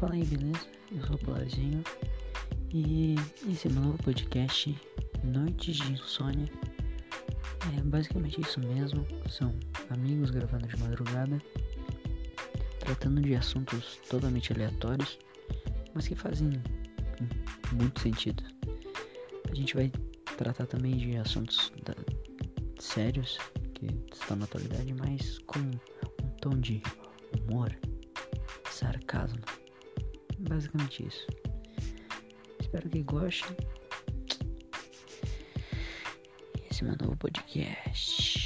Fala aí, beleza? Eu sou o Polarzinho e esse é meu novo podcast, Noites de Insônia. É basicamente isso mesmo, são amigos gravando de madrugada, tratando de assuntos totalmente aleatórios, mas que fazem muito sentido. A gente vai tratar também de assuntos da, sérios que estão na atualidade, mas com um tom de humor, sarcasmo. Basicamente isso. Espero que gostem. Esse é meu novo podcast.